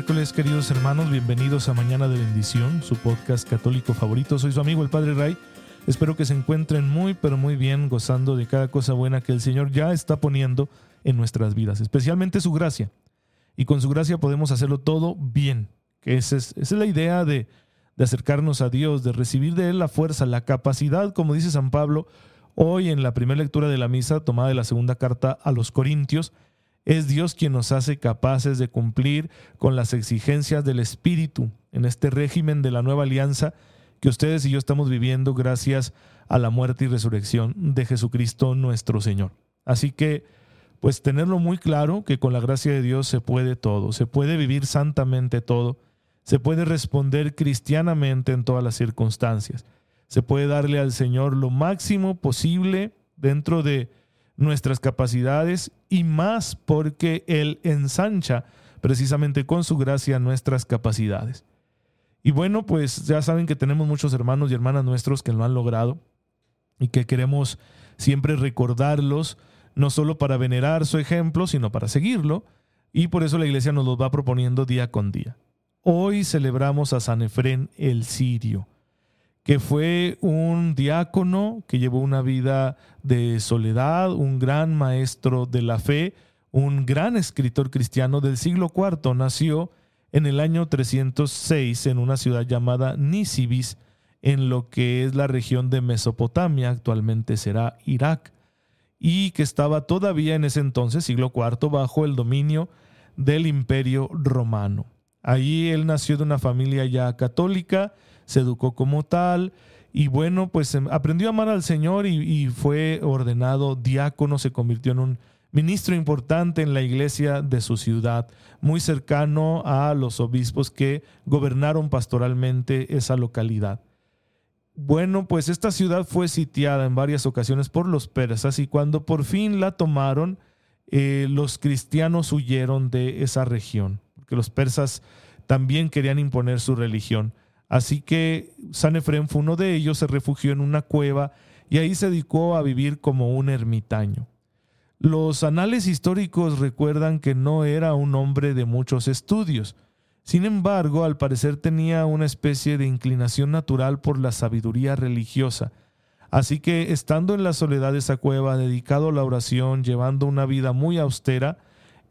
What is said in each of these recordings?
Miércoles, queridos hermanos. Bienvenidos a Mañana de Bendición, su podcast católico favorito. Soy su amigo el Padre Ray. Espero que se encuentren muy, pero muy bien, gozando de cada cosa buena que el Señor ya está poniendo en nuestras vidas, especialmente su gracia. Y con su gracia podemos hacerlo todo bien, que esa es, la idea de, de acercarnos a Dios, de recibir de Él la fuerza, la capacidad, como dice San Pablo hoy en la primera lectura de la misa tomada de la segunda carta a los Corintios, es Dios quien nos hace capaces de cumplir con las exigencias del Espíritu en este régimen de la nueva alianza que ustedes y yo estamos viviendo gracias a la muerte y resurrección de Jesucristo nuestro Señor. Así que, pues tenerlo muy claro que con la gracia de Dios se puede todo, se puede vivir santamente todo, se puede responder cristianamente en todas las circunstancias, se puede darle al Señor lo máximo posible dentro de nuestras capacidades y más porque Él ensancha precisamente con su gracia nuestras capacidades. Y bueno, pues ya saben que tenemos muchos hermanos y hermanas nuestros que lo han logrado y que queremos siempre recordarlos, no solo para venerar su ejemplo, sino para seguirlo, y por eso la iglesia nos los va proponiendo día con día. Hoy celebramos a San Efrén el Sirio que fue un diácono que llevó una vida de soledad, un gran maestro de la fe, un gran escritor cristiano del siglo IV. Nació en el año 306 en una ciudad llamada Nisibis, en lo que es la región de Mesopotamia, actualmente será Irak, y que estaba todavía en ese entonces, siglo IV, bajo el dominio del imperio romano. Allí él nació de una familia ya católica, se educó como tal y bueno, pues em, aprendió a amar al Señor y, fue ordenado diácono, se convirtió en un ministro importante en la iglesia de su ciudad, muy cercano a los obispos que gobernaron pastoralmente esa localidad. Bueno, pues esta ciudad fue sitiada en varias ocasiones por los persas y cuando por fin la tomaron, eh, los cristianos huyeron de esa región, porque los persas también querían imponer su religión. Así que San Efrén fue uno de ellos, se refugió en una cueva y ahí se dedicó a vivir como un ermitaño. Los anales históricos recuerdan que no era un hombre de muchos estudios. Sin embargo, al parecer tenía una especie de inclinación natural por la sabiduría religiosa. Así que, estando en la soledad de esa cueva, dedicado a la oración, llevando una vida muy austera,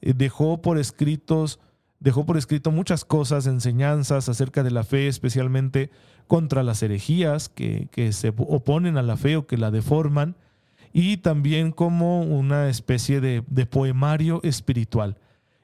eh, dejó por escritos dejó por escrito muchas cosas, enseñanzas acerca de la fe, especialmente contra las herejías que, se oponen a la fe o que la deforman, y también como una especie de, de poemario espiritual.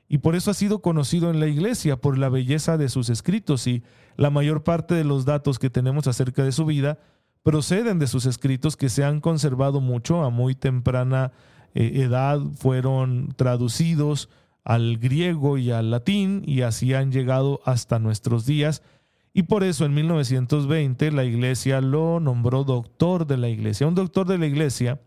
Y por eso ha sido conocido en la iglesia, por la belleza de sus escritos, y la mayor parte de los datos que tenemos acerca de su vida proceden de sus escritos que se han conservado mucho a muy temprana eh, edad, fueron traducidos, al griego y al latín y así han llegado hasta nuestros días. Y por eso en 1920 la iglesia lo nombró doctor de la iglesia. Un doctor de la iglesia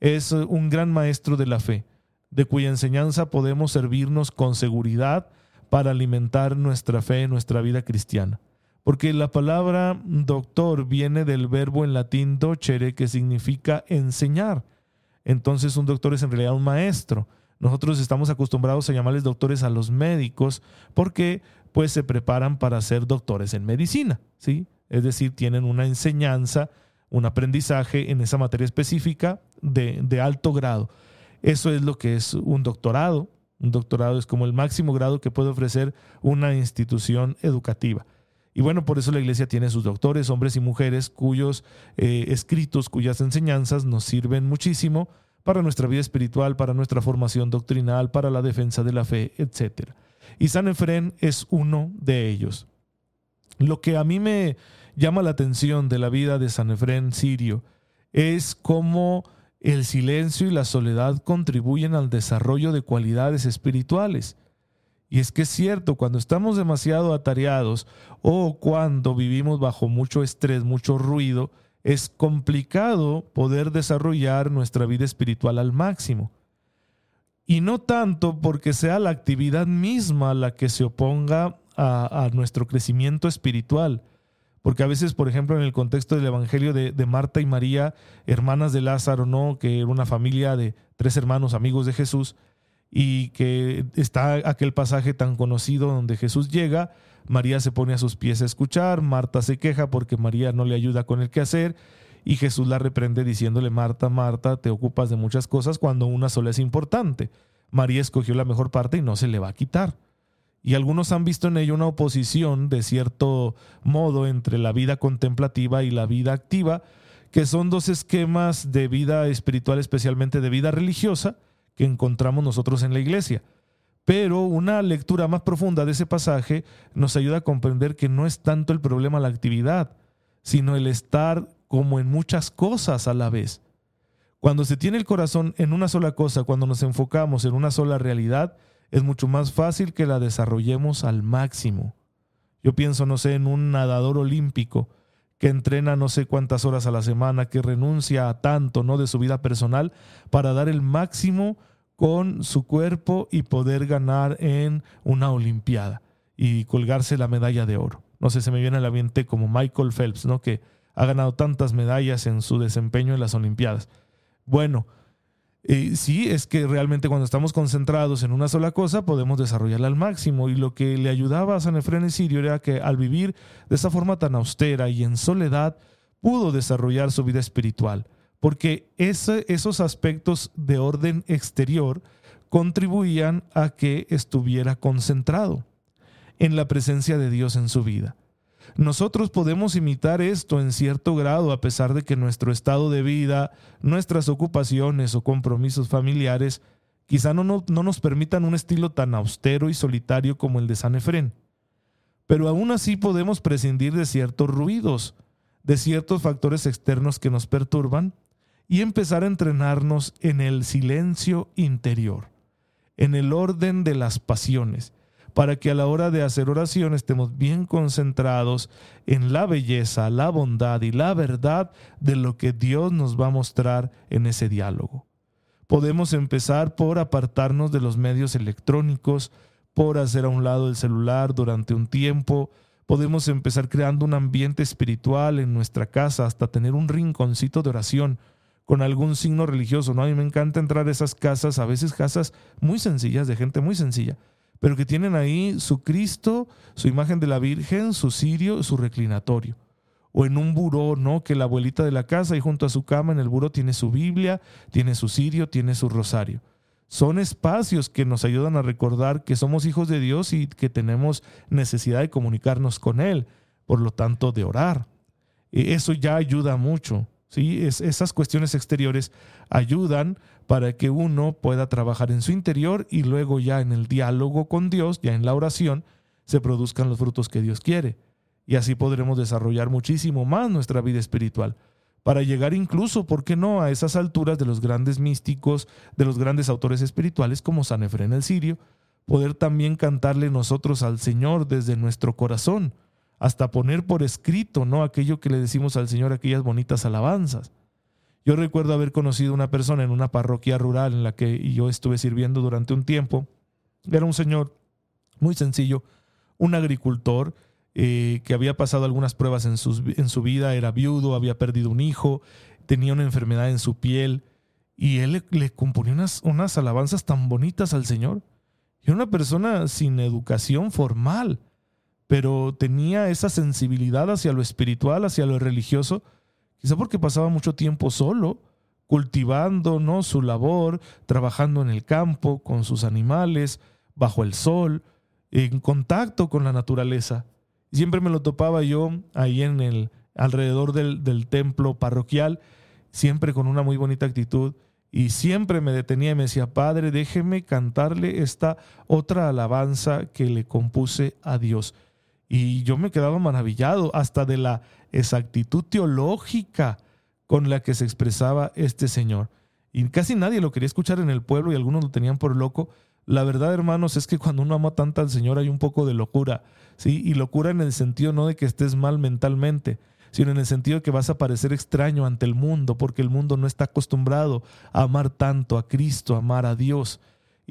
es un gran maestro de la fe, de cuya enseñanza podemos servirnos con seguridad para alimentar nuestra fe, nuestra vida cristiana. Porque la palabra doctor viene del verbo en latín docere, que significa enseñar. Entonces un doctor es en realidad un maestro. Nosotros estamos acostumbrados a llamarles doctores a los médicos porque pues se preparan para ser doctores en medicina, ¿sí? Es decir, tienen una enseñanza, un aprendizaje en esa materia específica de, alto grado. Eso es lo que es un doctorado. Un doctorado es como el máximo grado que puede ofrecer una institución educativa. Y bueno, por eso la iglesia tiene sus doctores, hombres y mujeres, cuyos eh, escritos, cuyas enseñanzas nos sirven muchísimo para nuestra vida espiritual, para nuestra formación doctrinal, para la defensa de la fe, etc. Y San Efrén es uno de ellos. Lo que a mí me llama la atención de la vida de San Efrén sirio es cómo el silencio y la soledad contribuyen al desarrollo de cualidades espirituales. Y es que es cierto, cuando estamos demasiado atareados o cuando vivimos bajo mucho estrés, mucho ruido, es complicado poder desarrollar nuestra vida espiritual al máximo. Y no tanto porque sea la actividad misma la que se oponga a, nuestro crecimiento espiritual. Porque a veces, por ejemplo, en el contexto del Evangelio de, de, Marta y María, hermanas de Lázaro, ¿no? que era una familia de tres hermanos amigos de Jesús, y que está aquel pasaje tan conocido donde Jesús llega, María se pone a sus pies a escuchar, Marta se queja porque María no le ayuda con el quehacer y Jesús la reprende diciéndole, Marta, Marta, te ocupas de muchas cosas cuando una sola es importante. María escogió la mejor parte y no se le va a quitar. Y algunos han visto en ello una oposición de cierto modo entre la vida contemplativa y la vida activa, que son dos esquemas de vida espiritual, especialmente de vida religiosa, que encontramos nosotros en la iglesia. Pero una lectura más profunda de ese pasaje nos ayuda a comprender que no es tanto el problema la actividad, sino el estar como en muchas cosas a la vez. Cuando se tiene el corazón en una sola cosa, cuando nos enfocamos en una sola realidad, es mucho más fácil que la desarrollemos al máximo. Yo pienso, no sé, en un nadador olímpico que entrena no sé cuántas horas a la semana, que renuncia a tanto, ¿no? de su vida personal para dar el máximo con su cuerpo y poder ganar en una Olimpiada y colgarse la medalla de oro. No sé, se me viene a la mente como Michael Phelps, ¿no? Que ha ganado tantas medallas en su desempeño en las Olimpiadas. Bueno, eh, sí, es que realmente cuando estamos concentrados en una sola cosa podemos desarrollarla al máximo y lo que le ayudaba a San Efrén Sirio era que al vivir de esa forma tan austera y en soledad pudo desarrollar su vida espiritual porque esos aspectos de orden exterior contribuían a que estuviera concentrado en la presencia de Dios en su vida. Nosotros podemos imitar esto en cierto grado a pesar de que nuestro estado de vida, nuestras ocupaciones o compromisos familiares quizá no, no, no, nos permitan un estilo tan austero y solitario como el de San Efrén. Pero aún así podemos prescindir de ciertos ruidos, de ciertos factores externos que nos perturban y empezar a entrenarnos en el silencio interior, en el orden de las pasiones, para que a la hora de hacer oración estemos bien concentrados en la belleza, la bondad y la verdad de lo que Dios nos va a mostrar en ese diálogo. Podemos empezar por apartarnos de los medios electrónicos, por hacer a un lado el celular durante un tiempo, podemos empezar creando un ambiente espiritual en nuestra casa hasta tener un rinconcito de oración con algún signo religioso, ¿no? A mí me encanta entrar a esas casas, a veces casas muy sencillas, de gente muy sencilla, pero que tienen ahí su Cristo, su imagen de la Virgen, su cirio, su reclinatorio. O en un buró, ¿no? Que la abuelita de la casa y junto a su cama en el buró tiene su Biblia, tiene su cirio, tiene su rosario. Son espacios que nos ayudan a recordar que somos hijos de Dios y que tenemos necesidad de comunicarnos con Él, por lo tanto de orar. E, eso ya ayuda mucho. ¿Sí? Es, esas cuestiones exteriores ayudan para que uno pueda trabajar en su interior y luego ya en el diálogo con Dios, ya en la oración, se produzcan los frutos que Dios quiere. Y así podremos desarrollar muchísimo más nuestra vida espiritual, para llegar incluso, ¿por qué no?, a esas alturas de los grandes místicos, de los grandes autores espirituales como San Efrén el Sirio, poder también cantarle nosotros al Señor desde nuestro corazón, hasta poner por escrito, ¿no? Aquello que le decimos al Señor, aquellas bonitas alabanzas. Yo recuerdo haber conocido una persona en una parroquia rural en la que yo estuve sirviendo durante un tiempo. Era un señor muy sencillo, un agricultor eh, que había pasado algunas pruebas en, en su vida, era viudo, había perdido un hijo, tenía una enfermedad en su piel y él le, componía unas, unas alabanzas tan bonitas al Señor. Y una persona sin educación formal pero tenía esa sensibilidad hacia lo espiritual, hacia lo religioso, quizá porque pasaba mucho tiempo solo, cultivando ¿no? su labor, trabajando en el campo, con sus animales, bajo el sol, en contacto con la naturaleza. Siempre me lo topaba yo ahí en el alrededor del, del templo parroquial, siempre con una muy bonita actitud. Y siempre me detenía y me decía, Padre, déjeme cantarle esta otra alabanza que le compuse a Dios. Y yo me quedaba maravillado hasta de la exactitud teológica con la que se expresaba este señor. Y casi nadie lo quería escuchar en el pueblo y algunos lo tenían por loco, La verdad, hermanos, es que cuando uno ama tanto al Señor hay un poco de locura, ¿sí? Y locura en el sentido no de que estés mal mentalmente, sino en el sentido de que vas a parecer extraño ante el mundo, porque el mundo no está acostumbrado a amar tanto a Cristo, a amar a Dios.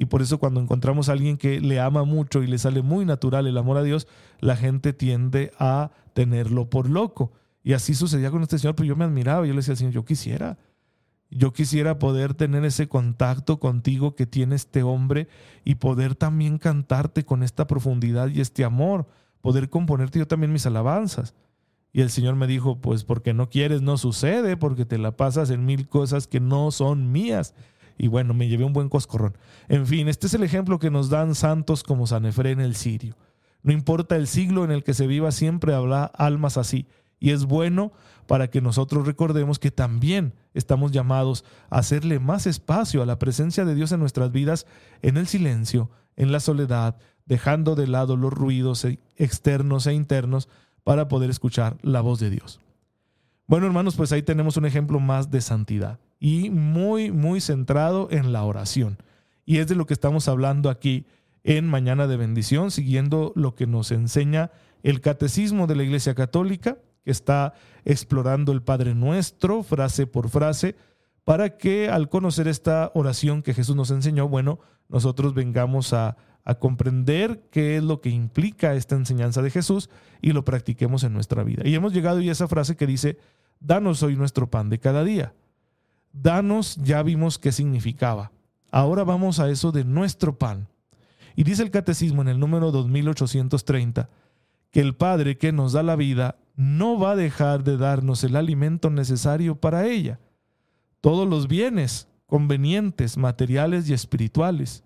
Y por eso cuando encontramos a alguien que le ama mucho y le sale muy natural el amor a Dios, la gente tiende a tenerlo por loco. Y así sucedía con este señor, pero yo me admiraba, yo le decía al Señor, yo quisiera, yo quisiera poder tener ese contacto contigo que tiene este hombre y poder también cantarte con esta profundidad y este amor, poder componerte yo también mis alabanzas. Y el Señor me dijo, pues porque no quieres, no sucede, porque te la pasas en mil cosas que no son mías. Y bueno, me llevé un buen coscorrón. En fin, este es el ejemplo que nos dan santos como San Efrén el Sirio. No importa el siglo en el que se viva, siempre habrá almas así. Y es bueno para que nosotros recordemos que también estamos llamados a hacerle más espacio a la presencia de Dios en nuestras vidas, en el silencio, en la soledad, dejando de lado los ruidos externos e internos para poder escuchar la voz de Dios. Bueno, hermanos, pues ahí tenemos un ejemplo más de santidad y muy, muy centrado en la oración. Y es de lo que estamos hablando aquí en Mañana de Bendición, siguiendo lo que nos enseña el Catecismo de la Iglesia Católica, que está explorando el Padre Nuestro, frase por frase, para que al conocer esta oración que Jesús nos enseñó, bueno, nosotros vengamos a a comprender qué es lo que implica esta enseñanza de Jesús y lo practiquemos en nuestra vida. Y hemos llegado a esa frase que dice, danos hoy nuestro pan de cada día. Danos, ya vimos qué significaba. Ahora vamos a eso de nuestro pan. Y dice el catecismo en el número 2830 que el Padre que nos da la vida no va a dejar de darnos el alimento necesario para ella. Todos los bienes convenientes, materiales y espirituales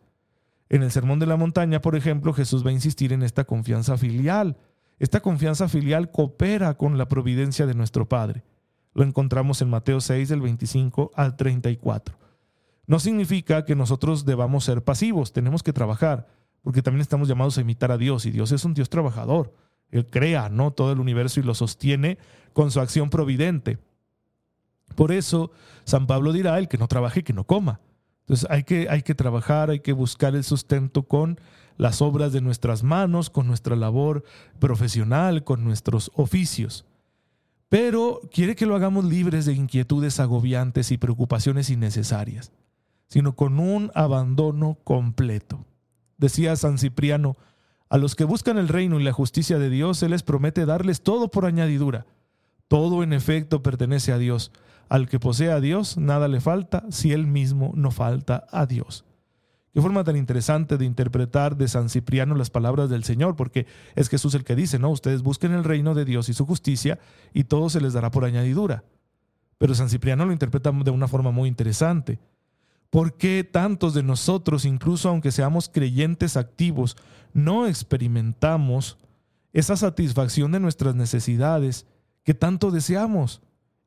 en el Sermón de la Montaña, por ejemplo, Jesús va a insistir en esta confianza filial. Esta confianza filial coopera con la providencia de nuestro Padre. Lo encontramos en Mateo 6, del 25 al 34. No significa que nosotros debamos ser pasivos, tenemos que trabajar, porque también estamos llamados a imitar a Dios, y Dios es un Dios trabajador. Él crea ¿no? todo el universo y lo sostiene con su acción providente. Por eso, San Pablo dirá, el que no trabaje, que no coma. Entonces hay que, hay que trabajar, hay que buscar el sustento con las obras de nuestras manos, con nuestra labor profesional, con nuestros oficios. Pero quiere que lo hagamos libres de inquietudes agobiantes y preocupaciones innecesarias, sino con un abandono completo. Decía San Cipriano, a los que buscan el reino y la justicia de Dios, Él les promete darles todo por añadidura. Todo en efecto pertenece a Dios al que posee a Dios, nada le falta si él mismo no falta a Dios. Qué forma tan interesante de interpretar de San Cipriano las palabras del Señor, porque es Jesús el que dice, no, ustedes busquen el reino de Dios y su justicia y todo se les dará por añadidura. Pero San Cipriano lo interpreta de una forma muy interesante. ¿Por qué tantos de nosotros, incluso aunque seamos creyentes activos, no experimentamos esa satisfacción de nuestras necesidades que tanto deseamos?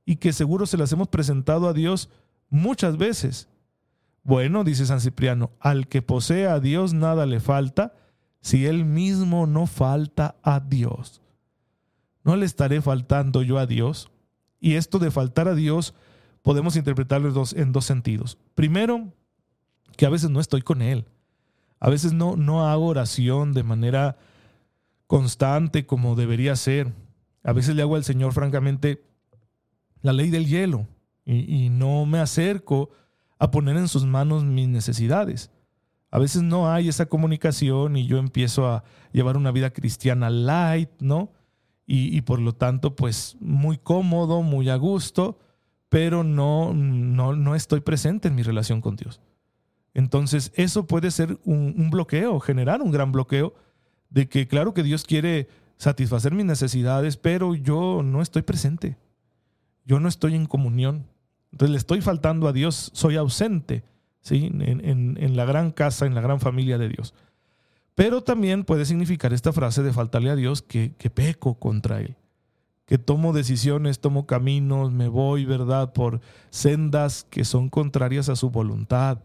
y que seguro se las hemos presentado a Dios muchas veces. Bueno, dice San Cipriano, al que posee a Dios nada le falta, si él mismo no falta a Dios. ¿No le estaré faltando yo a Dios? Y esto de faltar a Dios podemos interpretarlo en dos, en dos sentidos. Primero, que a veces no estoy con Él. A veces no, no hago oración de manera constante como debería ser. A veces le hago al Señor, francamente, la ley del hielo y, no me acerco a poner en sus manos mis necesidades. A veces no hay esa comunicación y yo empiezo a llevar una vida cristiana light, ¿no? Y, por lo tanto, pues muy cómodo, muy a gusto, pero no, no, no estoy presente en mi relación con Dios. Entonces, eso puede ser un, un bloqueo, generar un gran bloqueo de que claro que Dios quiere satisfacer mis necesidades, pero yo no estoy presente yo no estoy en comunión. Entonces le estoy faltando a Dios, soy ausente ¿sí? en, la gran casa, en la gran familia de Dios. Pero también puede significar esta frase de faltarle a Dios que, que peco contra Él, que tomo decisiones, tomo caminos, me voy, ¿verdad?, por sendas que son contrarias a su voluntad,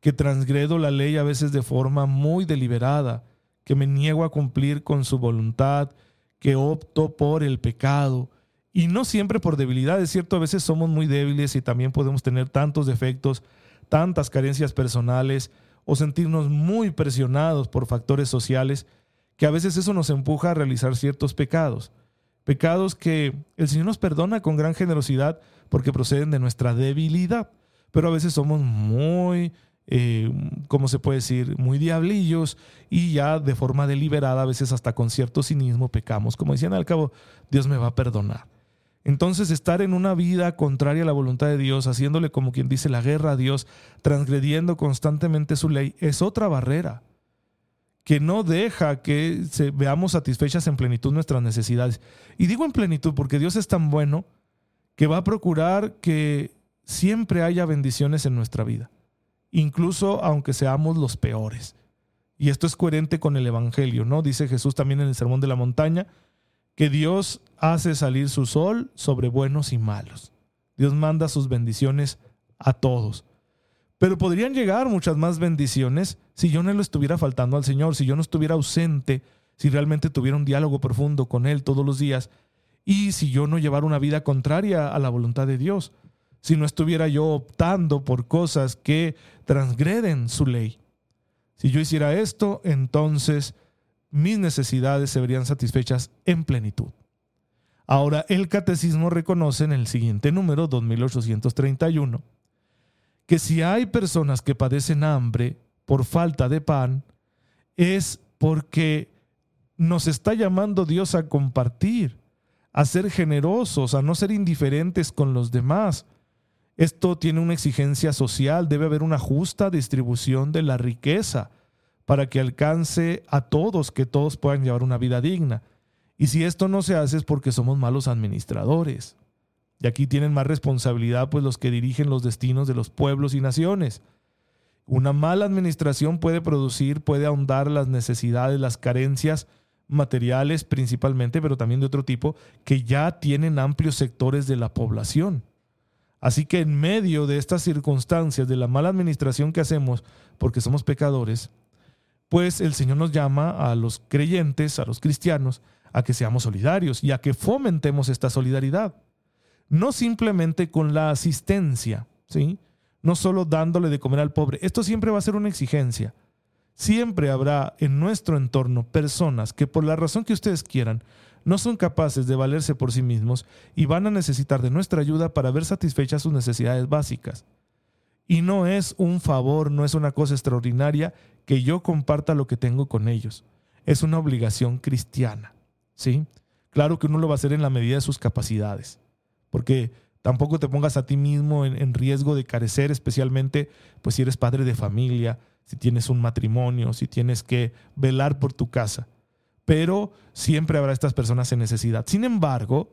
que transgredo la ley a veces de forma muy deliberada, que me niego a cumplir con su voluntad, que opto por el pecado, y no siempre por debilidad, es cierto, a veces somos muy débiles y también podemos tener tantos defectos, tantas carencias personales o sentirnos muy presionados por factores sociales, que a veces eso nos empuja a realizar ciertos pecados. Pecados que el Señor nos perdona con gran generosidad porque proceden de nuestra debilidad, pero a veces somos muy eh, ¿cómo se puede decir?, muy diablillos y ya de forma deliberada, a veces hasta con cierto cinismo, pecamos. Como decían al cabo, Dios me va a perdonar. Entonces estar en una vida contraria a la voluntad de Dios, haciéndole como quien dice la guerra a Dios, transgrediendo constantemente su ley, es otra barrera que no deja que se, veamos satisfechas en plenitud nuestras necesidades. Y digo en plenitud porque Dios es tan bueno que va a procurar que siempre haya bendiciones en nuestra vida incluso aunque seamos los peores. Y esto es coherente con el Evangelio, ¿no? Dice Jesús también en el Sermón de la Montaña, que Dios hace salir su sol sobre buenos y malos. Dios manda sus bendiciones a todos. Pero podrían llegar muchas más bendiciones si yo no le estuviera faltando al Señor, si yo no estuviera ausente, si realmente tuviera un diálogo profundo con Él todos los días y si yo no llevara una vida contraria a la voluntad de Dios si no estuviera yo optando por cosas que transgreden su ley. Si yo hiciera esto, entonces mis necesidades se verían satisfechas en plenitud. Ahora, el catecismo reconoce en el siguiente número, 2831, que si hay personas que padecen hambre por falta de pan, es porque nos está llamando Dios a compartir, a ser generosos, a no ser indiferentes con los demás, esto tiene una exigencia social, debe haber una justa distribución de la riqueza para que alcance a todos, que todos puedan llevar una vida digna. Y si esto no se hace es porque somos malos administradores. Y aquí tienen más responsabilidad pues los que dirigen los destinos de los pueblos y naciones. Una mala administración puede producir, puede ahondar las necesidades, las carencias materiales principalmente, pero también de otro tipo, que ya tienen amplios sectores de la población. Así que en medio de estas circunstancias, de la mala administración que hacemos, porque somos pecadores, pues el Señor nos llama a los creyentes, a los cristianos, a que seamos solidarios y a que fomentemos esta solidaridad. No simplemente con la asistencia, ¿sí? No solo dándole de comer al pobre. Esto siempre va a ser una exigencia. Siempre habrá en nuestro entorno personas que por la razón que ustedes quieran no son capaces de valerse por sí mismos y van a necesitar de nuestra ayuda para ver satisfechas sus necesidades básicas. Y no es un favor, no es una cosa extraordinaria que yo comparta lo que tengo con ellos. Es una obligación cristiana. ¿Sí? Claro que uno lo va a hacer en la medida de sus capacidades, porque tampoco te pongas a ti mismo en, en, riesgo de carecer, especialmente pues si eres padre de familia, si tienes un matrimonio, si tienes que velar por tu casa pero siempre habrá estas personas en necesidad. Sin embargo,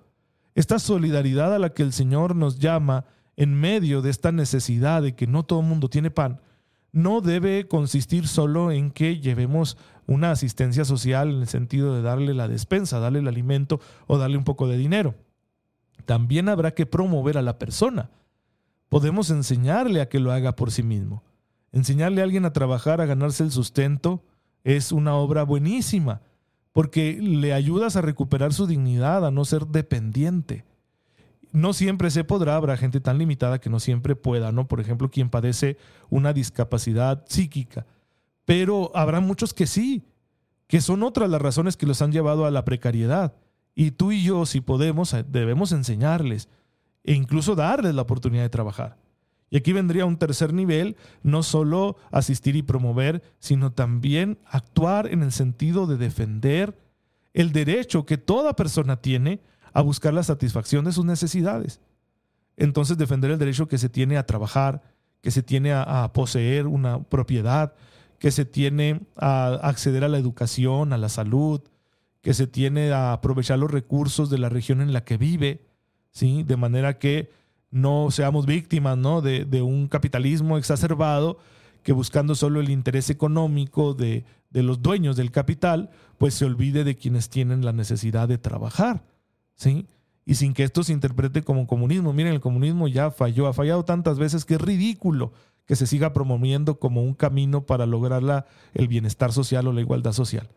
esta solidaridad a la que el Señor nos llama en medio de esta necesidad de que no todo el mundo tiene pan, no debe consistir solo en que llevemos una asistencia social en el sentido de darle la despensa, darle el alimento o darle un poco de dinero. También habrá que promover a la persona. Podemos enseñarle a que lo haga por sí mismo. Enseñarle a alguien a trabajar, a ganarse el sustento, es una obra buenísima porque le ayudas a recuperar su dignidad, a no ser dependiente. No siempre se podrá, habrá gente tan limitada que no siempre pueda, ¿no? Por ejemplo, quien padece una discapacidad psíquica. Pero habrá muchos que sí, que son otras las razones que los han llevado a la precariedad. Y tú y yo, si podemos, eh, debemos enseñarles e incluso darles la oportunidad de trabajar. Y aquí vendría un tercer nivel, no solo asistir y promover, sino también actuar en el sentido de defender el derecho que toda persona tiene a buscar la satisfacción de sus necesidades. Entonces defender el derecho que se tiene a trabajar, que se tiene a, poseer una propiedad, que se tiene a acceder a la educación, a la salud, que se tiene a aprovechar los recursos de la región en la que vive, ¿sí? de manera que no seamos víctimas ¿no? De, un capitalismo exacerbado que buscando solo el interés económico de, de, los dueños del capital, pues se olvide de quienes tienen la necesidad de trabajar. ¿Sí? Y sin que esto se interprete como comunismo. Miren, el comunismo ya falló, ha fallado tantas veces que es ridículo que se siga promoviendo como un camino para lograr la, el bienestar social o la igualdad social.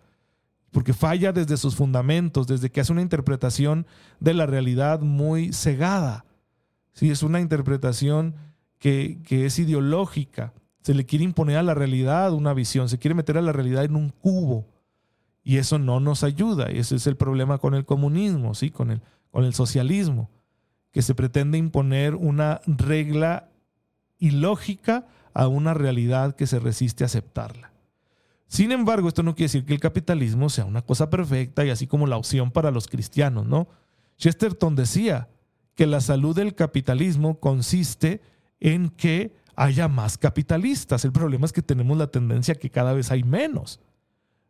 Porque falla desde sus fundamentos, desde que hace una interpretación de la realidad muy cegada. Sí, es una interpretación que, es ideológica Se le quiere imponer a la realidad una visión, se quiere meter a la realidad en un cubo. Y eso no nos ayuda. Y ese es el problema con el comunismo, ¿sí? con, el, con el socialismo, que se pretende imponer una regla ilógica a una realidad que se resiste a aceptarla. Sin embargo, esto no quiere decir que el capitalismo sea una cosa perfecta y así como la opción para los cristianos, ¿no? Chesterton decía que la salud del capitalismo consiste en que haya más capitalistas. El problema es que tenemos la tendencia que cada vez hay menos.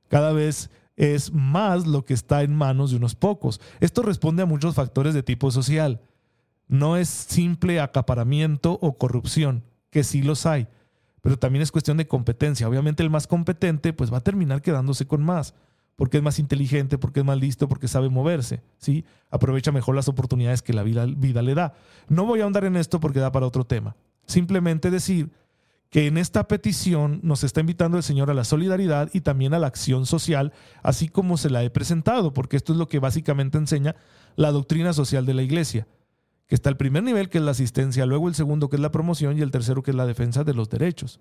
Cada vez es más lo que está en manos de unos pocos. Esto responde a muchos factores de tipo social. No es simple acaparamiento o corrupción, que sí los hay, pero también es cuestión de competencia. Obviamente el más competente pues va a terminar quedándose con más, porque es más inteligente, porque es más listo, porque sabe moverse, ¿sí? Aprovecha mejor las oportunidades que la vida, vida le da. No voy a ahondar en esto porque da para otro tema. Simplemente decir que en esta petición nos está invitando el Señor a la solidaridad y también a la acción social, así como se la he presentado, porque esto es lo que básicamente enseña la doctrina social de la Iglesia que está el primer nivel, que es la asistencia, luego el segundo, que es la promoción, y el tercero, que es la defensa de los derechos.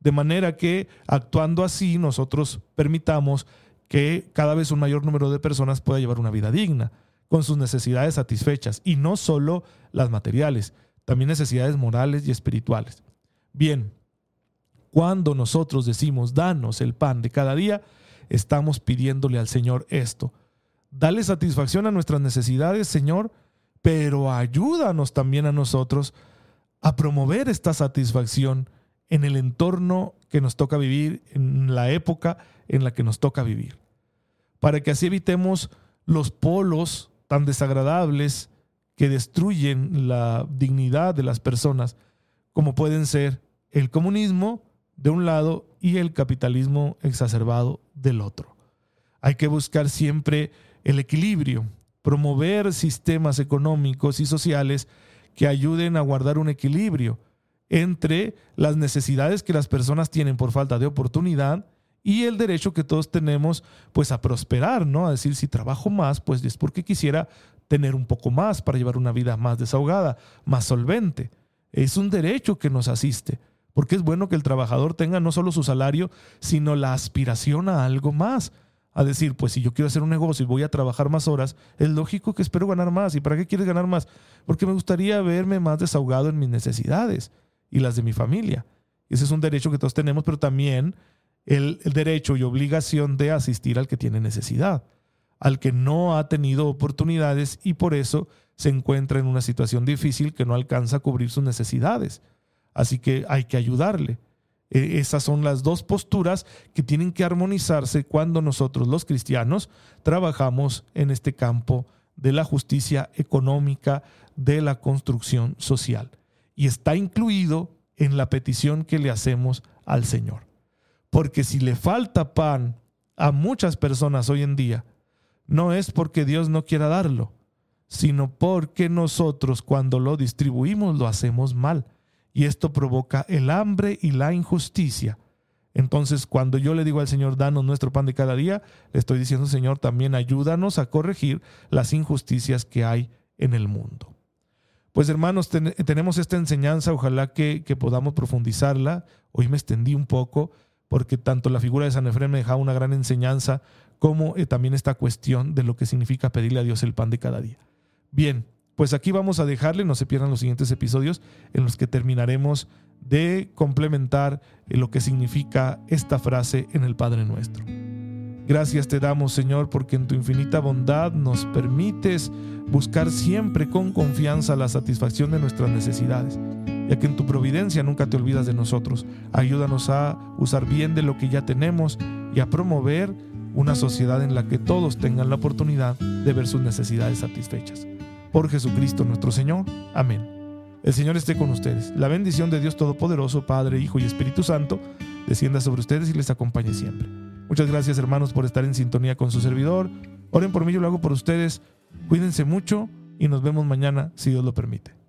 De manera que actuando así, nosotros permitamos que cada vez un mayor número de personas pueda llevar una vida digna, con sus necesidades satisfechas, y no solo las materiales, también necesidades morales y espirituales. Bien, cuando nosotros decimos, danos el pan de cada día, estamos pidiéndole al Señor esto. Dale satisfacción a nuestras necesidades, Señor, pero ayúdanos también a nosotros a promover esta satisfacción en el entorno que nos toca vivir, en la época en la que nos toca vivir, para que así evitemos los polos tan desagradables que destruyen la dignidad de las personas, como pueden ser el comunismo de un lado y el capitalismo exacerbado del otro. Hay que buscar siempre el equilibrio promover sistemas económicos y sociales que ayuden a guardar un equilibrio entre las necesidades que las personas tienen por falta de oportunidad y el derecho que todos tenemos pues a prosperar, ¿no? A decir, si trabajo más, pues es porque quisiera tener un poco más para llevar una vida más desahogada, más solvente. Es un derecho que nos asiste, porque es bueno que el trabajador tenga no solo su salario, sino la aspiración a algo más a decir, pues si yo quiero hacer un negocio y voy a trabajar más horas, es lógico que espero ganar más. ¿Y para qué quieres ganar más? Porque me gustaría verme más desahogado en mis necesidades y las de mi familia. Ese es un derecho que todos tenemos, pero también el, el derecho y obligación de asistir al que tiene necesidad, al que no ha tenido oportunidades y por eso se encuentra en una situación difícil que no alcanza a cubrir sus necesidades. Así que hay que ayudarle. E, esas son las dos posturas que tienen que armonizarse cuando nosotros los cristianos trabajamos en este campo de la justicia económica, de la construcción social. Y está incluido en la petición que le hacemos al Señor. Porque si le falta pan a muchas personas hoy en día, no es porque Dios no quiera darlo, sino porque nosotros cuando lo distribuimos lo hacemos mal y esto provoca el hambre y la injusticia. Entonces, cuando yo le digo al Señor, danos nuestro pan de cada día, le estoy diciendo, Señor, también ayúdanos a corregir las injusticias que hay en el mundo. Pues hermanos, tenemos esta enseñanza, ojalá que, podamos profundizarla. Hoy me extendí un poco porque tanto la figura de San Efrem me deja una gran enseñanza como eh, también esta cuestión de lo que significa pedirle a Dios el pan de cada día. Bien, pues aquí vamos a dejarle, no se pierdan los siguientes episodios en los que terminaremos de complementar eh, lo que significa esta frase en el Padre Nuestro. Gracias te damos, Señor, porque en tu infinita bondad nos permites buscar siempre con confianza la satisfacción de nuestras necesidades, ya que en tu providencia nunca te olvidas de nosotros. Ayúdanos a usar bien de lo que ya tenemos y a promover una sociedad en la que todos tengan la oportunidad de ver sus necesidades satisfechas por Jesucristo nuestro Señor. Amén. El Señor esté con ustedes. La bendición de Dios Todopoderoso, Padre, Hijo y Espíritu Santo, descienda sobre ustedes y les acompañe siempre. Muchas gracias hermanos por estar en sintonía con su servidor. Oren por mí, yo lo hago por ustedes. Cuídense mucho y nos vemos mañana si Dios lo permite.